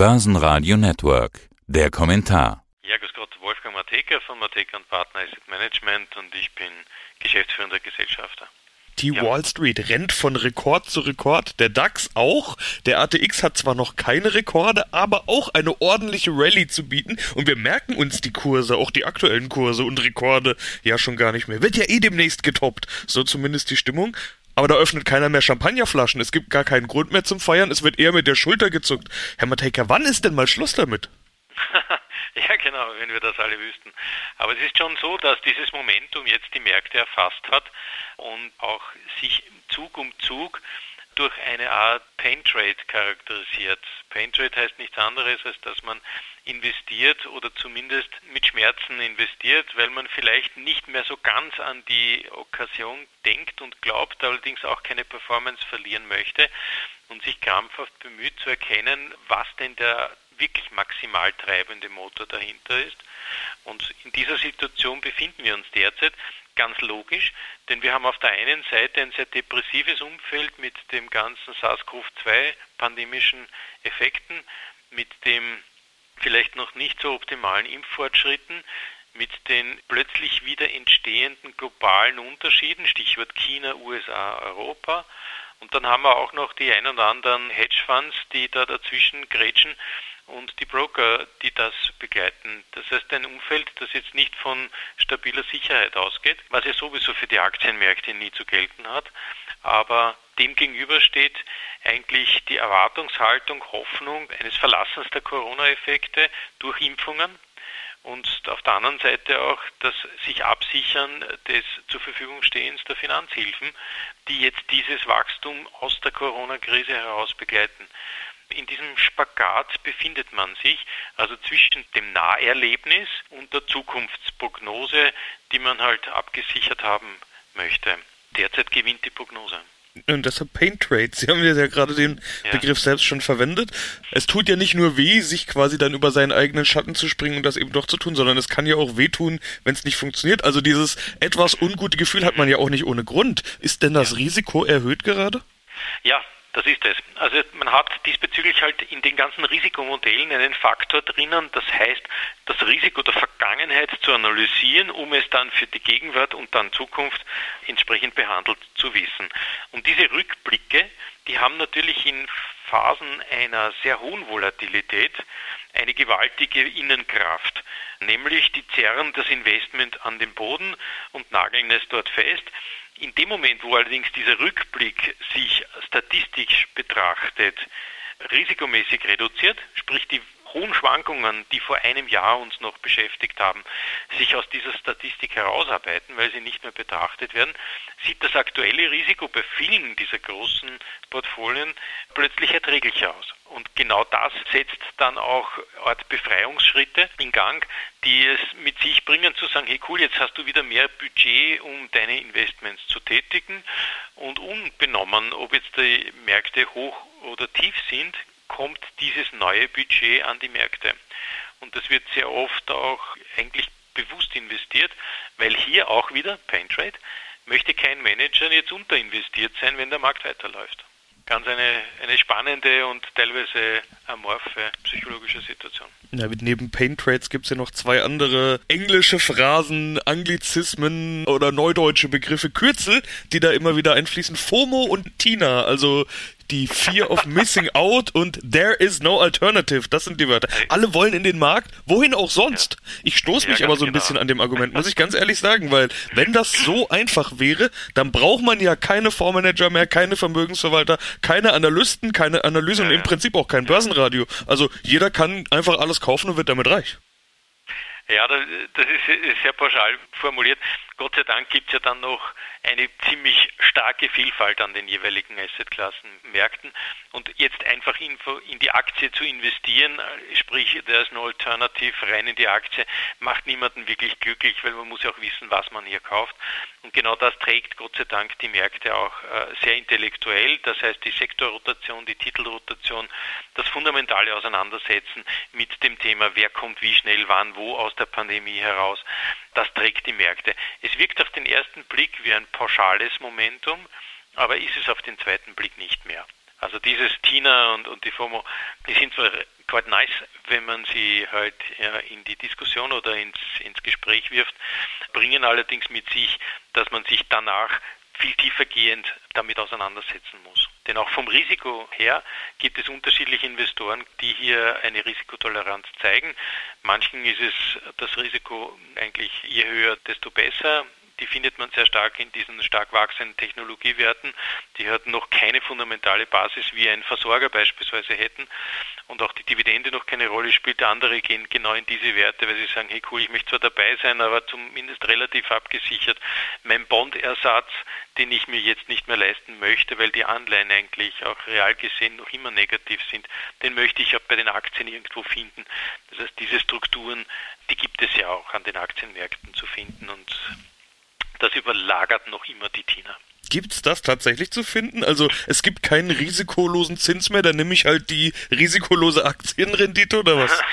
Börsenradio Network. Der Kommentar. Ja, grüß Gott, Wolfgang Mateka von Mateka und Partner Asset Management und ich bin geschäftsführender Gesellschafter. Die ja. Wall Street rennt von Rekord zu Rekord, der DAX auch. Der ATX hat zwar noch keine Rekorde, aber auch eine ordentliche Rallye zu bieten. Und wir merken uns die Kurse, auch die aktuellen Kurse und Rekorde ja schon gar nicht mehr. Wird ja eh demnächst getoppt, so zumindest die Stimmung. Aber da öffnet keiner mehr Champagnerflaschen. Es gibt gar keinen Grund mehr zum Feiern. Es wird eher mit der Schulter gezuckt. Herr Matejka, wann ist denn mal Schluss damit? ja, genau, wenn wir das alle wüssten. Aber es ist schon so, dass dieses Momentum jetzt die Märkte erfasst hat und auch sich Zug um Zug durch eine Art Pain Trade charakterisiert. Pain Trade heißt nichts anderes, als dass man investiert oder zumindest mit Schmerzen investiert, weil man vielleicht nicht mehr so ganz an die Okkasion denkt und glaubt, allerdings auch keine Performance verlieren möchte und sich krampfhaft bemüht zu erkennen, was denn der wirklich maximal treibende Motor dahinter ist. Und in dieser Situation befinden wir uns derzeit ganz logisch, denn wir haben auf der einen Seite ein sehr depressives Umfeld mit dem ganzen SARS-CoV-2 pandemischen Effekten, mit dem vielleicht noch nicht so optimalen Impffortschritten, mit den plötzlich wieder entstehenden globalen Unterschieden, Stichwort China, USA, Europa. Und dann haben wir auch noch die ein oder anderen Hedgefonds, die da dazwischen grätschen und die Broker, die das begleiten. Das heißt ein Umfeld, das jetzt nicht von stabiler Sicherheit ausgeht, was ja sowieso für die Aktienmärkte nie zu gelten hat, aber dem gegenüber steht eigentlich die Erwartungshaltung, Hoffnung eines Verlassens der Corona-Effekte durch Impfungen und auf der anderen Seite auch das sich absichern des zur Verfügung stehens der Finanzhilfen, die jetzt dieses Wachstum aus der Corona-Krise heraus begleiten. In diesem Spagat befindet man sich, also zwischen dem Naherlebnis und der Zukunftsprognose, die man halt abgesichert haben möchte. Derzeit gewinnt die Prognose. Und deshalb Paint Trade. Sie haben ja gerade den ja. Begriff selbst schon verwendet. Es tut ja nicht nur weh, sich quasi dann über seinen eigenen Schatten zu springen und das eben doch zu tun, sondern es kann ja auch wehtun, wenn es nicht funktioniert. Also dieses etwas ungute Gefühl hat man ja auch nicht ohne Grund. Ist denn das ja. Risiko erhöht gerade? Ja, das ist es. Also man hat diesbezüglich halt in den ganzen Risikomodellen einen Faktor drinnen, das heißt, das Risiko der Vergangenheit zu analysieren, um es dann für die Gegenwart und dann Zukunft entsprechend behandelt zu wissen. Und diese Rückblicke, die haben natürlich in Phasen einer sehr hohen Volatilität eine gewaltige Innenkraft, nämlich die zerren das Investment an den Boden und nageln es dort fest. In dem Moment, wo allerdings dieser Rückblick sich statistisch betrachtet, risikomäßig reduziert, sprich die hohen Schwankungen, die vor einem Jahr uns noch beschäftigt haben, sich aus dieser Statistik herausarbeiten, weil sie nicht mehr betrachtet werden, sieht das aktuelle Risiko bei vielen dieser großen Portfolien plötzlich erträglicher aus. Und genau das setzt dann auch Art Befreiungsschritte in Gang, die es mit sich bringen zu sagen, hey cool, jetzt hast du wieder mehr Budget, um deine Investments zu tätigen. Und unbenommen, ob jetzt die Märkte hoch oder tief sind, kommt dieses neue Budget an die Märkte. Und das wird sehr oft auch eigentlich bewusst investiert, weil hier auch wieder, Paintrade, möchte kein Manager jetzt unterinvestiert sein, wenn der Markt weiterläuft ganz eine, eine spannende und teilweise amorphe psychologische Situation. Ja, neben Pain Trades gibt es ja noch zwei andere englische Phrasen, Anglizismen oder neudeutsche Begriffe, Kürzel, die da immer wieder einfließen. FOMO und TINA, also die Fear of Missing Out und There is no alternative. Das sind die Wörter. Alle wollen in den Markt, wohin auch sonst. Ich stoße mich ja, aber so ein genau. bisschen an dem Argument, muss ich ganz ehrlich sagen, weil wenn das so einfach wäre, dann braucht man ja keine Fondsmanager mehr, keine Vermögensverwalter, keine Analysten, keine Analyse ja, und im Prinzip auch kein Börsenradio. Also jeder kann einfach alles kaufen und wird damit reich. Ja, das, ist sehr pauschal formuliert. Gott sei Dank gibt es ja dann noch eine ziemlich starke Vielfalt an den jeweiligen Assetklassen, Märkten. Und jetzt einfach in, in die Aktie zu investieren, sprich, der ist eine Alternative rein in die Aktie, macht niemanden wirklich glücklich, weil man muss ja auch wissen, was man hier kauft. Und genau das trägt Gott sei Dank die Märkte auch äh, sehr intellektuell. Das heißt, die Sektorrotation, die Titelrotation, das fundamentale Auseinandersetzen mit dem Thema, wer kommt wie schnell, wann, wo aus der Pandemie heraus, das trägt die Märkte. Es wirkt auf den ersten Blick wie ein pauschales Momentum, aber ist es auf den zweiten Blick nicht mehr. Also dieses Tina und, und die FOMO, die sind zwar quite nice, wenn man sie halt ja, in die Diskussion oder ins, ins Gespräch wirft, bringen allerdings mit sich, dass man sich danach viel tiefergehend damit auseinandersetzen muss. Denn auch vom Risiko her gibt es unterschiedliche Investoren, die hier eine Risikotoleranz zeigen. Manchen ist es das Risiko eigentlich je höher, desto besser die findet man sehr stark in diesen stark wachsenden Technologiewerten. Die hat noch keine fundamentale Basis, wie ein Versorger beispielsweise hätten und auch die Dividende noch keine Rolle spielt. Andere gehen genau in diese Werte, weil sie sagen, hey cool, ich möchte zwar dabei sein, aber zumindest relativ abgesichert. Mein Bondersatz, den ich mir jetzt nicht mehr leisten möchte, weil die Anleihen eigentlich auch real gesehen noch immer negativ sind, den möchte ich auch bei den Aktien irgendwo finden. Das heißt, diese Strukturen, die gibt es ja auch an den Aktienmärkten zu finden und das überlagert noch immer die TINA. Gibt es das tatsächlich zu finden? Also es gibt keinen risikolosen Zins mehr, dann nehme ich halt die risikolose Aktienrendite oder was?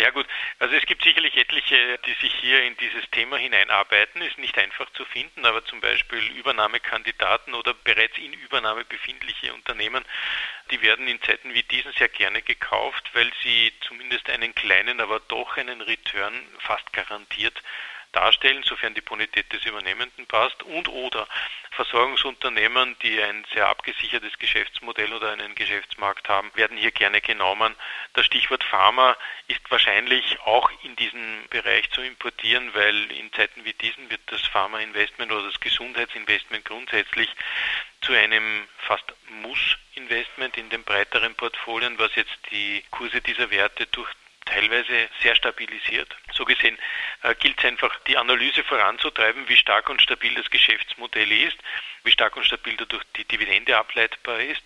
Ja gut, also es gibt sicherlich etliche, die sich hier in dieses Thema hineinarbeiten. Ist nicht einfach zu finden, aber zum Beispiel Übernahmekandidaten oder bereits in Übernahme befindliche Unternehmen, die werden in Zeiten wie diesen sehr gerne gekauft, weil sie zumindest einen kleinen, aber doch einen Return fast garantiert darstellen, sofern die Bonität des Übernehmenden passt, und oder Versorgungsunternehmen, die ein sehr abgesichertes Geschäftsmodell oder einen Geschäftsmarkt haben, werden hier gerne genommen. Das Stichwort Pharma ist wahrscheinlich auch in diesen Bereich zu importieren, weil in Zeiten wie diesen wird das Pharma-Investment oder das Gesundheitsinvestment grundsätzlich zu einem fast Muss-Investment in den breiteren Portfolien, was jetzt die Kurse dieser Werte durch teilweise sehr stabilisiert. So gesehen äh, gilt es einfach, die Analyse voranzutreiben, wie stark und stabil das Geschäftsmodell ist, wie stark und stabil dadurch die Dividende ableitbar ist.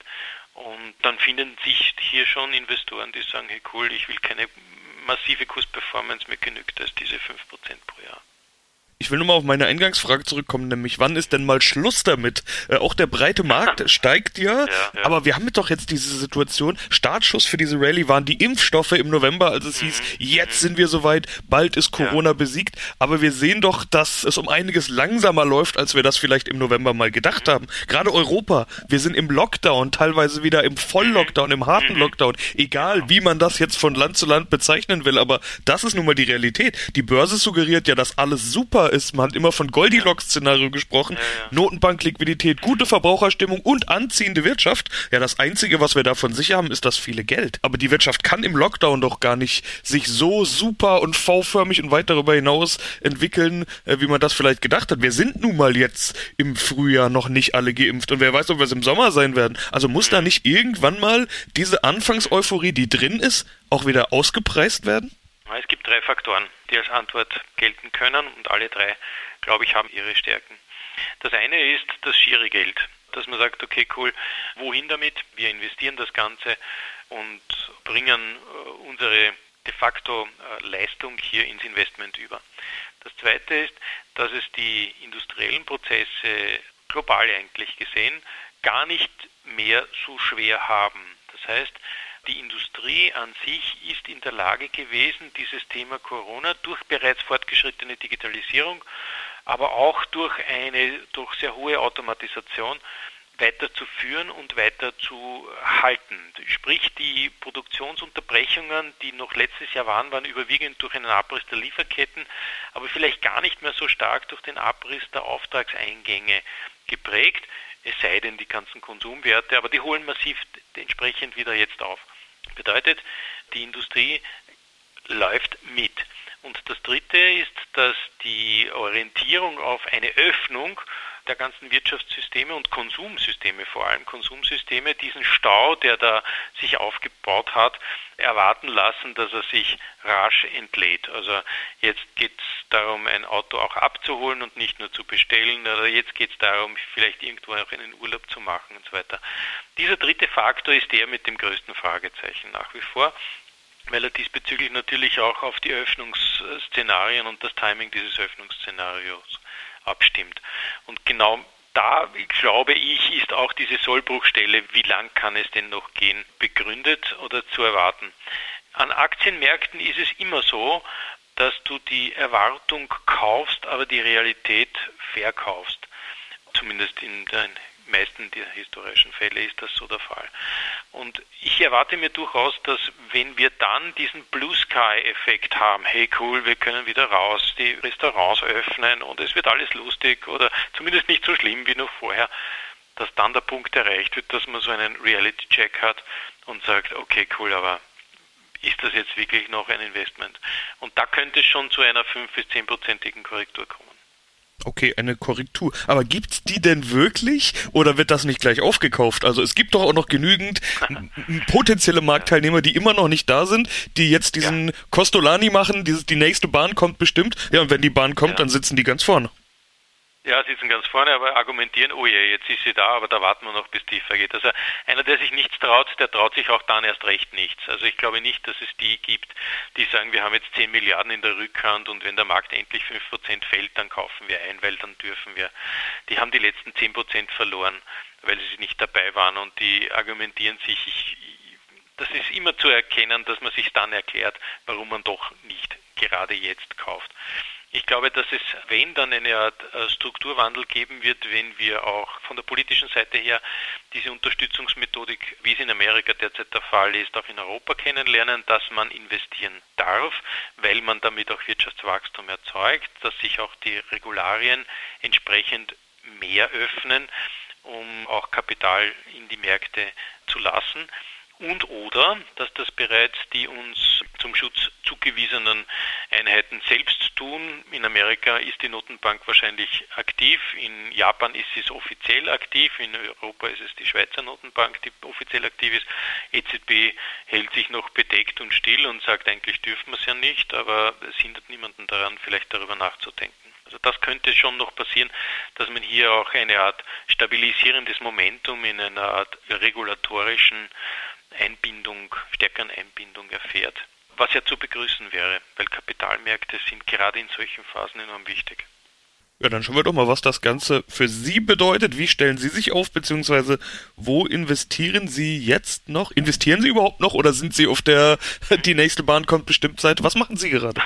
Und dann finden sich hier schon Investoren, die sagen, hey cool, ich will keine massive Kursperformance, mir genügt das diese 5% pro Jahr. Ich will nur mal auf meine Eingangsfrage zurückkommen, nämlich wann ist denn mal Schluss damit? Äh, auch der breite Markt steigt ja, ja, ja, aber wir haben doch jetzt diese Situation. Startschuss für diese Rallye waren die Impfstoffe im November, als es mhm. hieß, jetzt sind wir soweit, bald ist Corona ja. besiegt. Aber wir sehen doch, dass es um einiges langsamer läuft, als wir das vielleicht im November mal gedacht mhm. haben. Gerade Europa, wir sind im Lockdown, teilweise wieder im Volllockdown, im harten mhm. Lockdown. Egal, wie man das jetzt von Land zu Land bezeichnen will, aber das ist nun mal die Realität. Die Börse suggeriert ja, dass alles super super ist. Man hat immer von Goldilocks-Szenario gesprochen. Ja. Notenbankliquidität, gute Verbraucherstimmung und anziehende Wirtschaft. Ja, das Einzige, was wir davon sicher haben, ist das viele Geld. Aber die Wirtschaft kann im Lockdown doch gar nicht sich so super und V-förmig und weit darüber hinaus entwickeln, äh, wie man das vielleicht gedacht hat. Wir sind nun mal jetzt im Frühjahr noch nicht alle geimpft und wer weiß, ob wir es im Sommer sein werden. Also muss da nicht irgendwann mal diese Anfangseuphorie, die drin ist, auch wieder ausgepreist werden? Es gibt drei Faktoren, die als Antwort gelten können und alle drei, glaube ich, haben ihre Stärken. Das eine ist das schiere Geld, dass man sagt, okay, cool, wohin damit? Wir investieren das Ganze und bringen äh, unsere de facto äh, Leistung hier ins Investment über. Das zweite ist, dass es die industriellen Prozesse global eigentlich gesehen gar nicht mehr so schwer haben. Das heißt, die Industrie an sich ist in der Lage gewesen, dieses Thema Corona durch bereits fortgeschrittene Digitalisierung, aber auch durch eine durch sehr hohe Automatisation weiterzuführen und weiter zu halten. Sprich, die Produktionsunterbrechungen, die noch letztes Jahr waren, waren überwiegend durch einen Abriss der Lieferketten, aber vielleicht gar nicht mehr so stark durch den Abriss der Auftragseingänge geprägt, es sei denn die ganzen Konsumwerte, aber die holen massiv entsprechend wieder jetzt auf. Bedeutet, die Industrie läuft mit. Und das Dritte ist, dass die Orientierung auf eine Öffnung der ganzen Wirtschaftssysteme und Konsumsysteme, vor allem Konsumsysteme, diesen Stau, der da sich aufgebaut hat, erwarten lassen, dass er sich rasch entlädt. Also jetzt geht es darum, ein Auto auch abzuholen und nicht nur zu bestellen, oder jetzt geht es darum, vielleicht irgendwo auch einen Urlaub zu machen und so weiter. Dieser dritte Faktor ist der mit dem größten Fragezeichen nach wie vor weil er diesbezüglich natürlich auch auf die Öffnungsszenarien und das Timing dieses Öffnungsszenarios abstimmt. Und genau da, glaube ich, ist auch diese Sollbruchstelle, wie lang kann es denn noch gehen, begründet oder zu erwarten. An Aktienmärkten ist es immer so, dass du die Erwartung kaufst, aber die Realität verkaufst. Zumindest in den meisten der historischen Fälle ist das so der Fall. Und ich erwarte mir durchaus, dass wenn wir dann diesen Blue Sky-Effekt haben, hey cool, wir können wieder raus, die Restaurants öffnen und es wird alles lustig oder zumindest nicht so schlimm wie noch vorher, dass dann der Punkt erreicht wird, dass man so einen Reality-Check hat und sagt, okay, cool, aber ist das jetzt wirklich noch ein Investment? Und da könnte es schon zu einer 5- bis 10-prozentigen Korrektur kommen. Okay, eine Korrektur. Aber gibt's die denn wirklich oder wird das nicht gleich aufgekauft? Also es gibt doch auch noch genügend potenzielle Marktteilnehmer, die immer noch nicht da sind, die jetzt diesen ja. Costolani machen, dieses, die nächste Bahn kommt bestimmt. Ja, und wenn die Bahn kommt, ja. dann sitzen die ganz vorne. Ja, sitzen ganz vorne, aber argumentieren, oh je, jetzt ist sie da, aber da warten wir noch, bis tiefer geht. Also einer, der sich nichts traut, der traut sich auch dann erst recht nichts. Also ich glaube nicht, dass es die gibt, die sagen, wir haben jetzt 10 Milliarden in der Rückhand und wenn der Markt endlich 5% fällt, dann kaufen wir ein, weil dann dürfen wir. Die haben die letzten 10% verloren, weil sie nicht dabei waren und die argumentieren sich, ich, das ist immer zu erkennen, dass man sich dann erklärt, warum man doch nicht gerade jetzt kauft. Ich glaube, dass es, wenn dann eine Art äh, Strukturwandel geben wird, wenn wir auch von der politischen Seite her diese Unterstützungsmethodik, wie es in Amerika derzeit der Fall ist, auch in Europa kennenlernen, dass man investieren darf, weil man damit auch Wirtschaftswachstum erzeugt, dass sich auch die Regularien entsprechend mehr öffnen, um auch Kapital in die Märkte zu lassen und oder, dass das bereits die uns zum Schutz zugewiesenen Einheiten selbst tun. In Amerika ist die Notenbank wahrscheinlich aktiv, in Japan ist sie offiziell aktiv, in Europa ist es die Schweizer Notenbank, die offiziell aktiv ist. EZB hält sich noch bedeckt und still und sagt, eigentlich dürfen wir es ja nicht, aber es hindert niemanden daran, vielleicht darüber nachzudenken. Also das könnte schon noch passieren, dass man hier auch eine Art stabilisierendes Momentum in einer Art regulatorischen Einbindung, stärkeren Einbindung erfährt. Was ja zu begrüßen wäre, weil Kapitalmärkte sind gerade in solchen Phasen enorm wichtig. Ja, dann schauen wir doch mal, was das Ganze für Sie bedeutet. Wie stellen Sie sich auf, beziehungsweise wo investieren Sie jetzt noch? Investieren Sie überhaupt noch oder sind Sie auf der die nächste Bahn kommt bestimmt Seite? Was machen Sie gerade?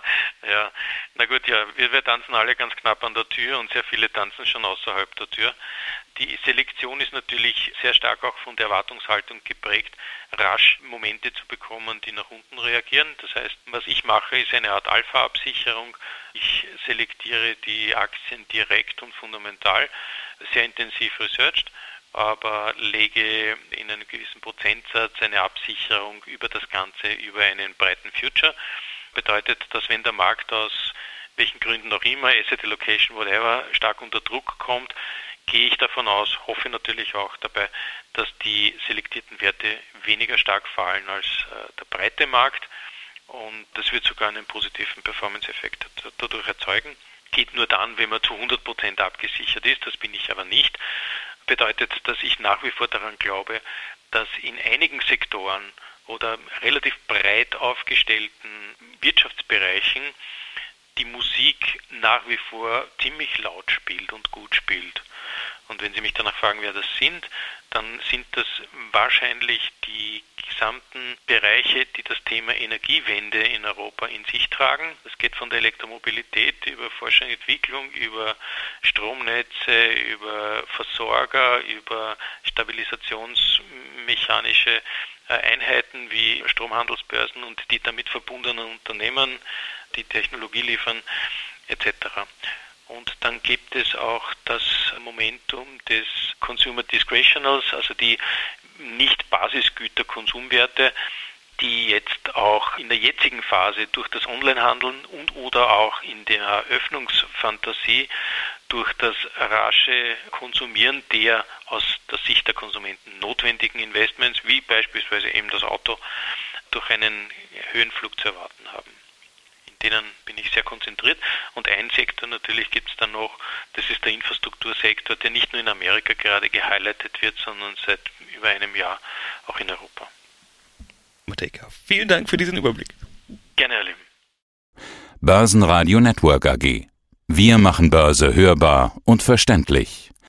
ja, na gut, ja, wir, wir tanzen alle ganz knapp an der Tür und sehr viele tanzen schon außerhalb der Tür. Die Selektion ist natürlich sehr stark auch von der Erwartungshaltung geprägt, rasch Momente zu bekommen, die nach unten reagieren. Das heißt, was ich mache, ist eine Art Alpha-Absicherung. Ich selektiere die Aktien direkt und fundamental, sehr intensiv researched aber lege in einem gewissen Prozentsatz eine Absicherung über das Ganze, über einen breiten Future. Bedeutet, dass wenn der Markt aus welchen Gründen auch immer, Asset Allocation, whatever, stark unter Druck kommt, gehe ich davon aus, hoffe natürlich auch dabei, dass die selektierten Werte weniger stark fallen als äh, der breite Markt und das wird sogar einen positiven Performance-Effekt dadurch erzeugen. Geht nur dann, wenn man zu 100% abgesichert ist, das bin ich aber nicht. Bedeutet, dass ich nach wie vor daran glaube, dass in einigen Sektoren oder relativ breit aufgestellten Wirtschaftsbereichen die Musik nach wie vor ziemlich laut spielt und gut spielt. Und wenn Sie mich danach fragen, wer das sind, dann sind das wahrscheinlich die gesamten Bereiche, die das Thema Energiewende in Europa in sich tragen. Das geht von der Elektromobilität über Forschung und Entwicklung, über Stromnetze, über Versorger, über stabilisationsmechanische Einheiten wie Stromhandelsbörsen und die damit verbundenen Unternehmen, die Technologie liefern, etc. Und dann gibt es auch das Momentum des Consumer Discretionals, also die nicht Basisgüter-Konsumwerte, die jetzt auch in der jetzigen Phase durch das Onlinehandeln und oder auch in der Eröffnungsfantasie durch das rasche Konsumieren der aus der Sicht der Konsumenten notwendigen Investments, wie beispielsweise eben das Auto, durch einen Höhenflug zu erwarten haben denen bin ich sehr konzentriert. Und ein Sektor natürlich gibt es dann noch, das ist der Infrastruktursektor, der nicht nur in Amerika gerade gehighlightet wird, sondern seit über einem Jahr auch in Europa. Mateka, vielen Dank für diesen Überblick. Gerne, Herr Lim. Börsenradio Network AG. Wir machen Börse hörbar und verständlich.